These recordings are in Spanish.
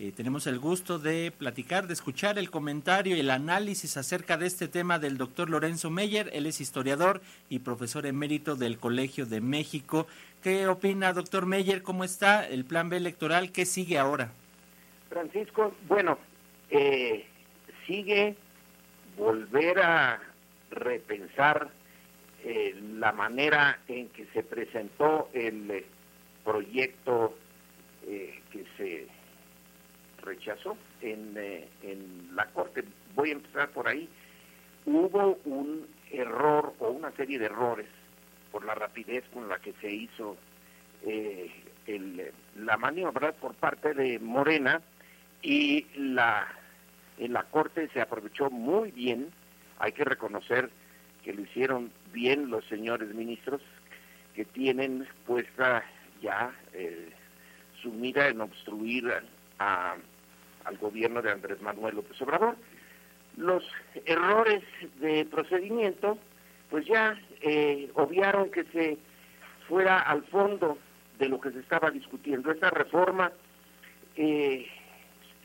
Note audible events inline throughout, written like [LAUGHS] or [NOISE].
Eh, tenemos el gusto de platicar, de escuchar el comentario y el análisis acerca de este tema del doctor Lorenzo Meyer. Él es historiador y profesor emérito del Colegio de México. ¿Qué opina, doctor Meyer? ¿Cómo está el plan B electoral? ¿Qué sigue ahora? Francisco, bueno, eh, sigue volver a repensar eh, la manera en que se presentó el proyecto que se rechazó en, eh, en la Corte. Voy a empezar por ahí. Hubo un error o una serie de errores por la rapidez con la que se hizo eh, el, la maniobra por parte de Morena y la en la Corte se aprovechó muy bien, hay que reconocer que lo hicieron bien los señores ministros que tienen puesta ya eh, su mira en obstruir a, al gobierno de Andrés Manuel López Obrador. Los errores de procedimiento, pues ya eh, obviaron que se fuera al fondo de lo que se estaba discutiendo. Esta reforma eh,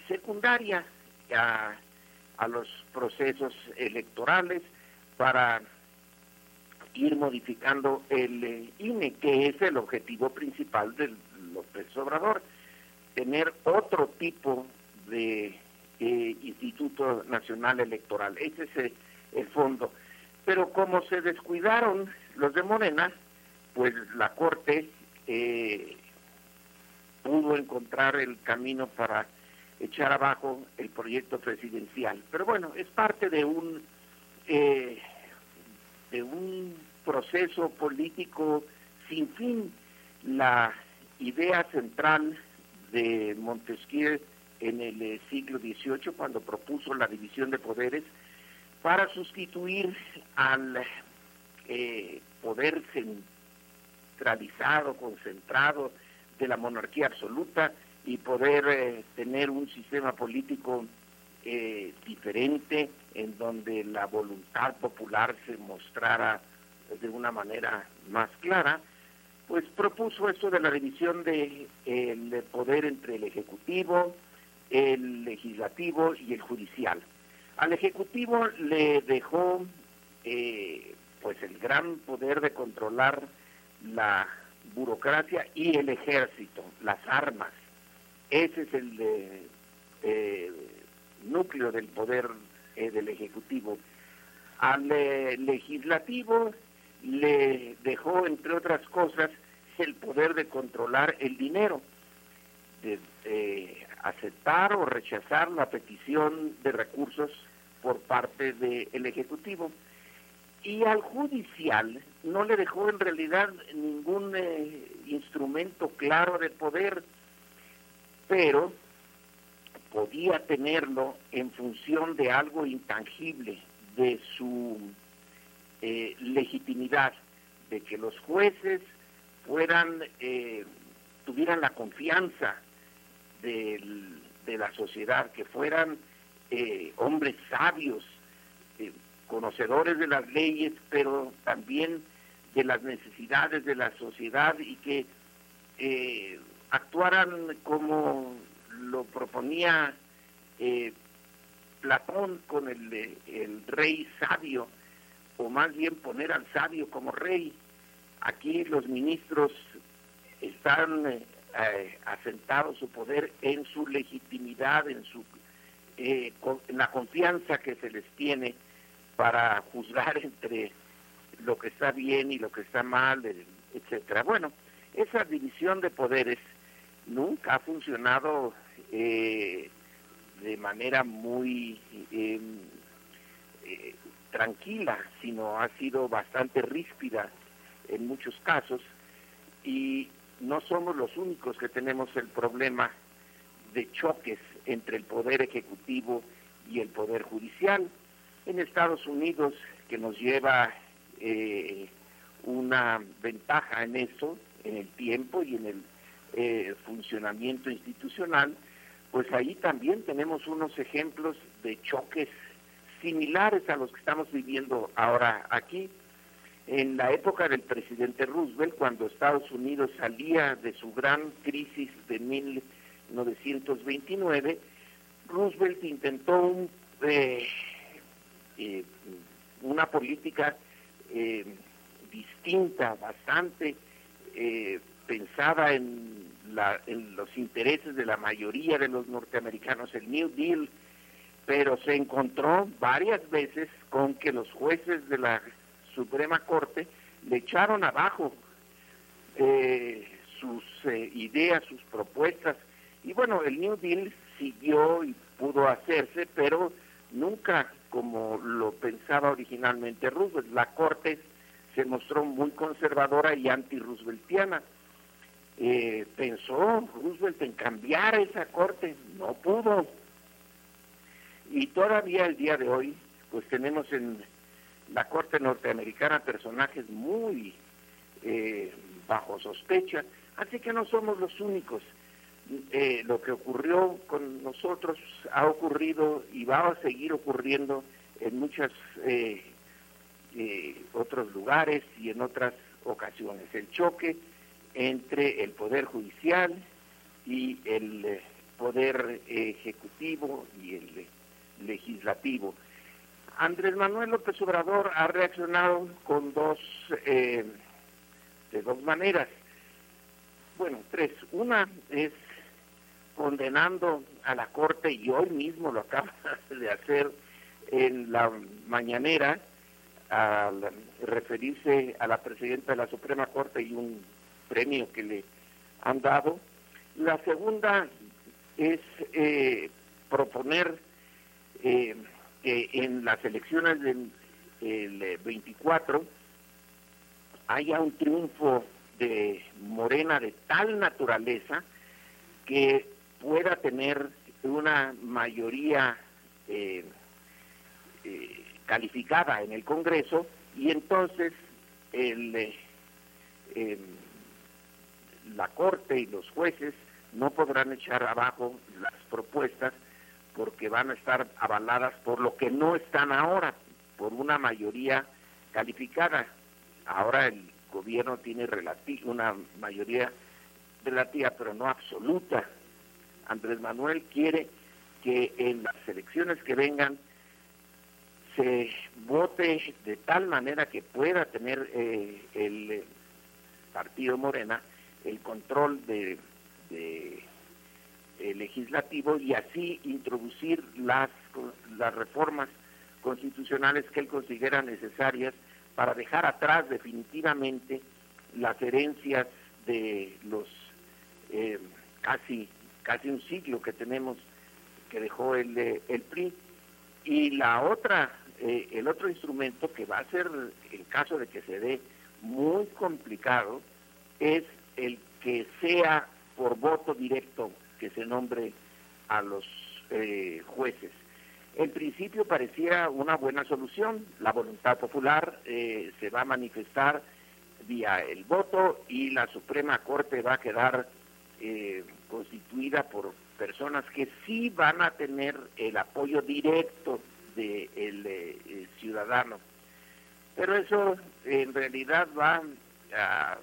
secundaria a, los procesos electorales para ir modificando el eh, INE, que es el objetivo principal de López Obrador, tener otro tipo de eh, Instituto Nacional Electoral. Ese es el, fondo. Pero como se descuidaron los de Morena, pues la Corte eh, pudo encontrar el camino para echar abajo el proyecto presidencial. Pero bueno, es parte de un eh, de un proceso político sin fin. La idea central de Montesquieu en el eh, siglo XVIII cuando propuso la división de poderes para sustituir al eh, poder centralizado, concentrado de la monarquía absoluta y poder eh, tener un sistema político diferente en donde la voluntad popular se mostrara de una manera más clara, pues propuso esto de la división de el poder entre el ejecutivo, el legislativo y el judicial. Al ejecutivo le dejó eh, pues el gran poder de controlar la burocracia y el ejército, las armas. Ese es el eh, núcleo del poder eh, del ejecutivo. Al legislativo le dejó, entre otras cosas, el poder de controlar el dinero aceptar o rechazar la petición de recursos por parte del Ejecutivo. Y al judicial no le dejó en realidad ningún eh, instrumento claro de poder, pero podía tenerlo en función de algo intangible, de su eh, legitimidad, de que los jueces fueran, eh, tuvieran la confianza de la sociedad, que fueran eh, hombres sabios, eh, conocedores de las leyes, pero también de las necesidades de la sociedad y que eh, actuaran como lo proponía Platón con el rey sabio, o más bien poner al sabio como rey. Aquí los ministros están eh, asentado su poder en su legitimidad, en su eh, en la confianza que se les tiene para juzgar [LAUGHS] entre lo que está bien y lo que está mal, etcétera. Bueno, esa división de poderes nunca ha funcionado eh, de manera muy eh, tranquila, sino ha sido bastante ríspida en muchos casos y no somos los únicos que tenemos el problema de choques entre el poder ejecutivo y el poder judicial. En Estados Unidos, que nos lleva eh, una ventaja en eso, en el tiempo y en el eh, funcionamiento institucional, pues ahí también tenemos unos ejemplos de choques similares a los que estamos viviendo ahora aquí en la época del presidente Roosevelt, cuando Estados Unidos salía de su gran crisis de 1929, Roosevelt intentó eh, eh, una política eh, distinta, bastante pensada en, en los intereses de la mayoría de los norteamericanos, el New Deal, pero se encontró varias veces con que los jueces de la Suprema Corte le echaron abajo sus ideas, sus propuestas, y bueno, el New Deal siguió y pudo hacerse, pero nunca como lo pensaba originalmente Roosevelt. La Corte se mostró muy conservadora y anti-rooseveltiana. Eh, pensó Roosevelt en cambiar esa Corte, no pudo. Y todavía el día de hoy, pues tenemos en la Corte norteamericana personajes muy eh, bajo sospecha, así que no somos los únicos. Eh, lo que ocurrió con nosotros ha ocurrido y va a seguir ocurriendo en muchos eh, eh, otros lugares y en otras ocasiones. El choque entre el Poder Judicial y el Poder Ejecutivo y el Legislativo. Andrés Manuel López Obrador ha reaccionado con dos, de dos maneras. Bueno, tres. Una es condenando a la Corte, y hoy mismo lo acaba [LAUGHS] de hacer en la mañanera, al referirse a la presidenta de la Suprema Corte y un premio que le han dado. La segunda es eh, proponer eh, que en las elecciones del 24 haya un triunfo de Morena de tal naturaleza que pueda tener una mayoría eh, eh, calificada en el Congreso y entonces el, eh, em, la Corte y los jueces no podrán echar abajo las propuestas porque van a estar avaladas por lo que no están ahora, por una mayoría calificada. Ahora el gobierno tiene una mayoría relativa, pero no absoluta Andrés Manuel quiere que en las elecciones que vengan se vote de tal manera que pueda tener eh, el eh, partido Morena el control de, legislativo y así introducir las, las reformas constitucionales que él considera necesarias para dejar atrás definitivamente las herencias de los eh, casi casi un siglo que tenemos que dejó el, el PRI. Y la otra, eh, el otro instrumento que va a ser, en caso de que se dé, muy complicado, es el que sea por voto directo que se nombre a los eh, jueces. En principio parecía una buena solución, la voluntad popular eh, se va a manifestar vía el voto y la Suprema Corte va a quedar eh, constituida por personas que sí van a tener el apoyo directo del de eh, ciudadano. Pero eso en realidad va a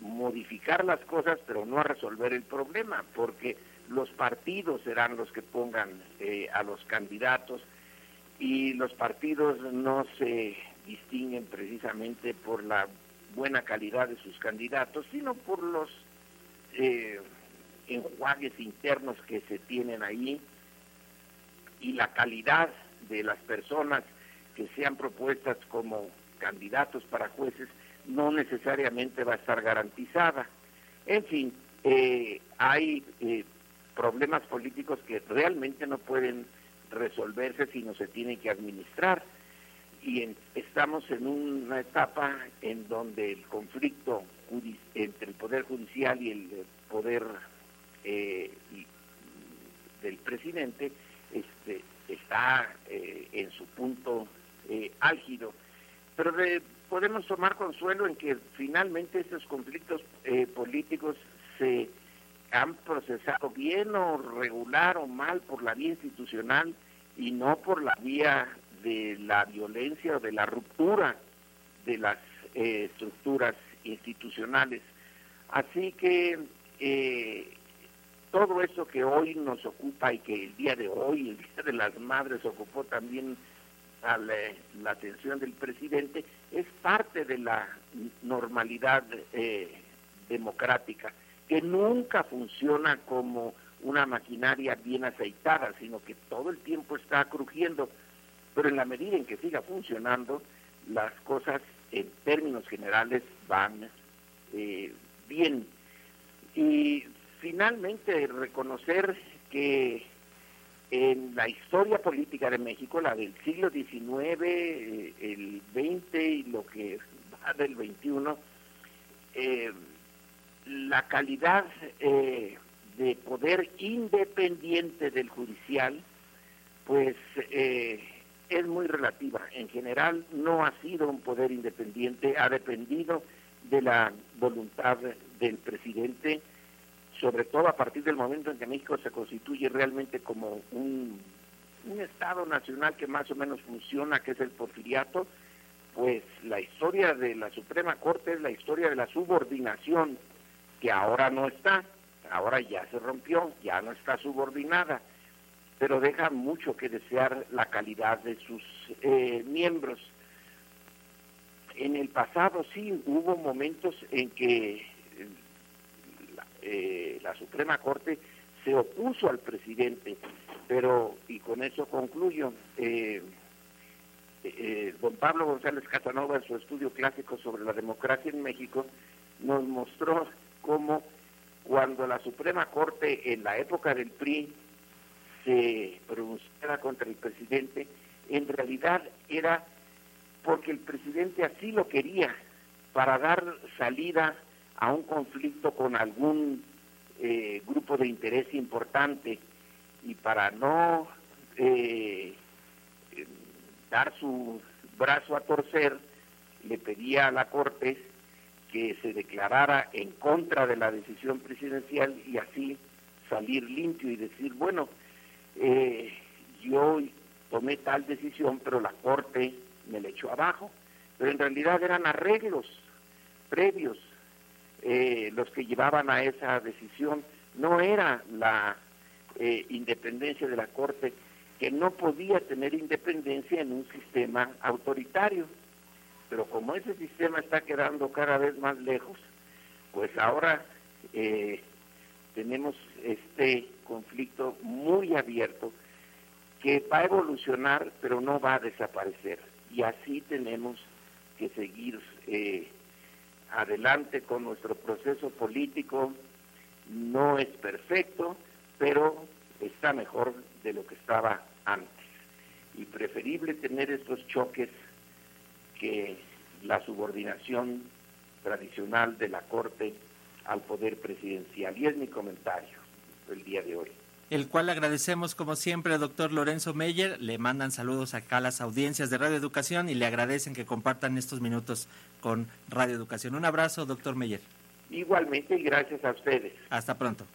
modificar las cosas, pero no a resolver el problema, porque los partidos serán los que pongan eh, a los candidatos y los partidos no se distinguen precisamente por la buena calidad de sus candidatos, sino por los eh, enjuagues internos que se tienen ahí y la calidad de las personas que sean propuestas como candidatos para jueces no necesariamente va a estar garantizada. En fin, eh, hay eh, problemas políticos que realmente no pueden resolverse si no se tienen que administrar y estamos en una etapa en donde el conflicto entre el poder judicial y el poder eh, del presidente este, está en su punto álgido. Pero podemos tomar consuelo en que finalmente estos conflictos políticos se han procesado bien o regular o mal por la vía institucional y no por la vía de la violencia o de la ruptura de las estructuras institucionales. Así que eh, todo eso que hoy nos ocupa y que el día de hoy, el Día de las Madres, ocupó también a la, atención del presidente, es parte de la normalidad eh, democrática, que nunca funciona como una maquinaria bien aceitada, sino que todo el tiempo está crujiendo, pero en la medida en que siga funcionando, las cosas en términos generales van eh, bien. Y finalmente reconocer que en la historia política de México, la del siglo XIX, eh, el XX y lo que va del XXI, eh, la calidad eh, de poder independiente del judicial, pues es muy relativa. En general no ha sido un poder independiente, ha dependido de la voluntad del presidente sobre todo a partir del momento en que México se constituye realmente como un, Estado nacional que más o menos funciona, que es el porfiriato, pues la historia de la Suprema Corte es la historia de la subordinación, que ahora no está, ahora ya se rompió, ya no está subordinada, pero deja mucho que desear la calidad de sus eh, miembros. En el pasado sí hubo momentos en que eh, la Suprema Corte se opuso al presidente, pero, y con eso concluyo, eh, eh, don Pablo González Casanova en su estudio clásico sobre la democracia en México nos mostró cómo cuando la Suprema Corte en la época del PRI se pronunciara contra el presidente, en realidad era porque el presidente así lo quería, para dar salida a un conflicto con algún eh, grupo de interés importante y para no eh, dar su brazo a torcer, le pedía a la Corte que se declarara en contra de la decisión presidencial y así salir limpio y decir, bueno, eh, yo tomé tal decisión, pero la Corte me la echó abajo. Pero en realidad eran arreglos previos eh, los que llevaban a esa decisión. No era la eh, independencia de la Corte, que no podía tener independencia en un sistema autoritario. Pero como ese sistema está quedando cada vez más lejos, pues ahora eh, tenemos este conflicto muy abierto que va a evolucionar, pero no va a desaparecer. Y así tenemos que seguir eh, adelante con nuestro proceso político. No es perfecto, pero está mejor de lo que estaba antes. Y preferible tener estos choques que la subordinación tradicional de la Corte al poder presidencial. Y es mi comentario el día de hoy el cual agradecemos como siempre al doctor Lorenzo Meyer. Le mandan saludos acá a las audiencias de Radio Educación y le agradecen que compartan estos minutos con Radio Educación. Un abrazo, doctor Meyer. Igualmente y gracias a ustedes. Hasta pronto.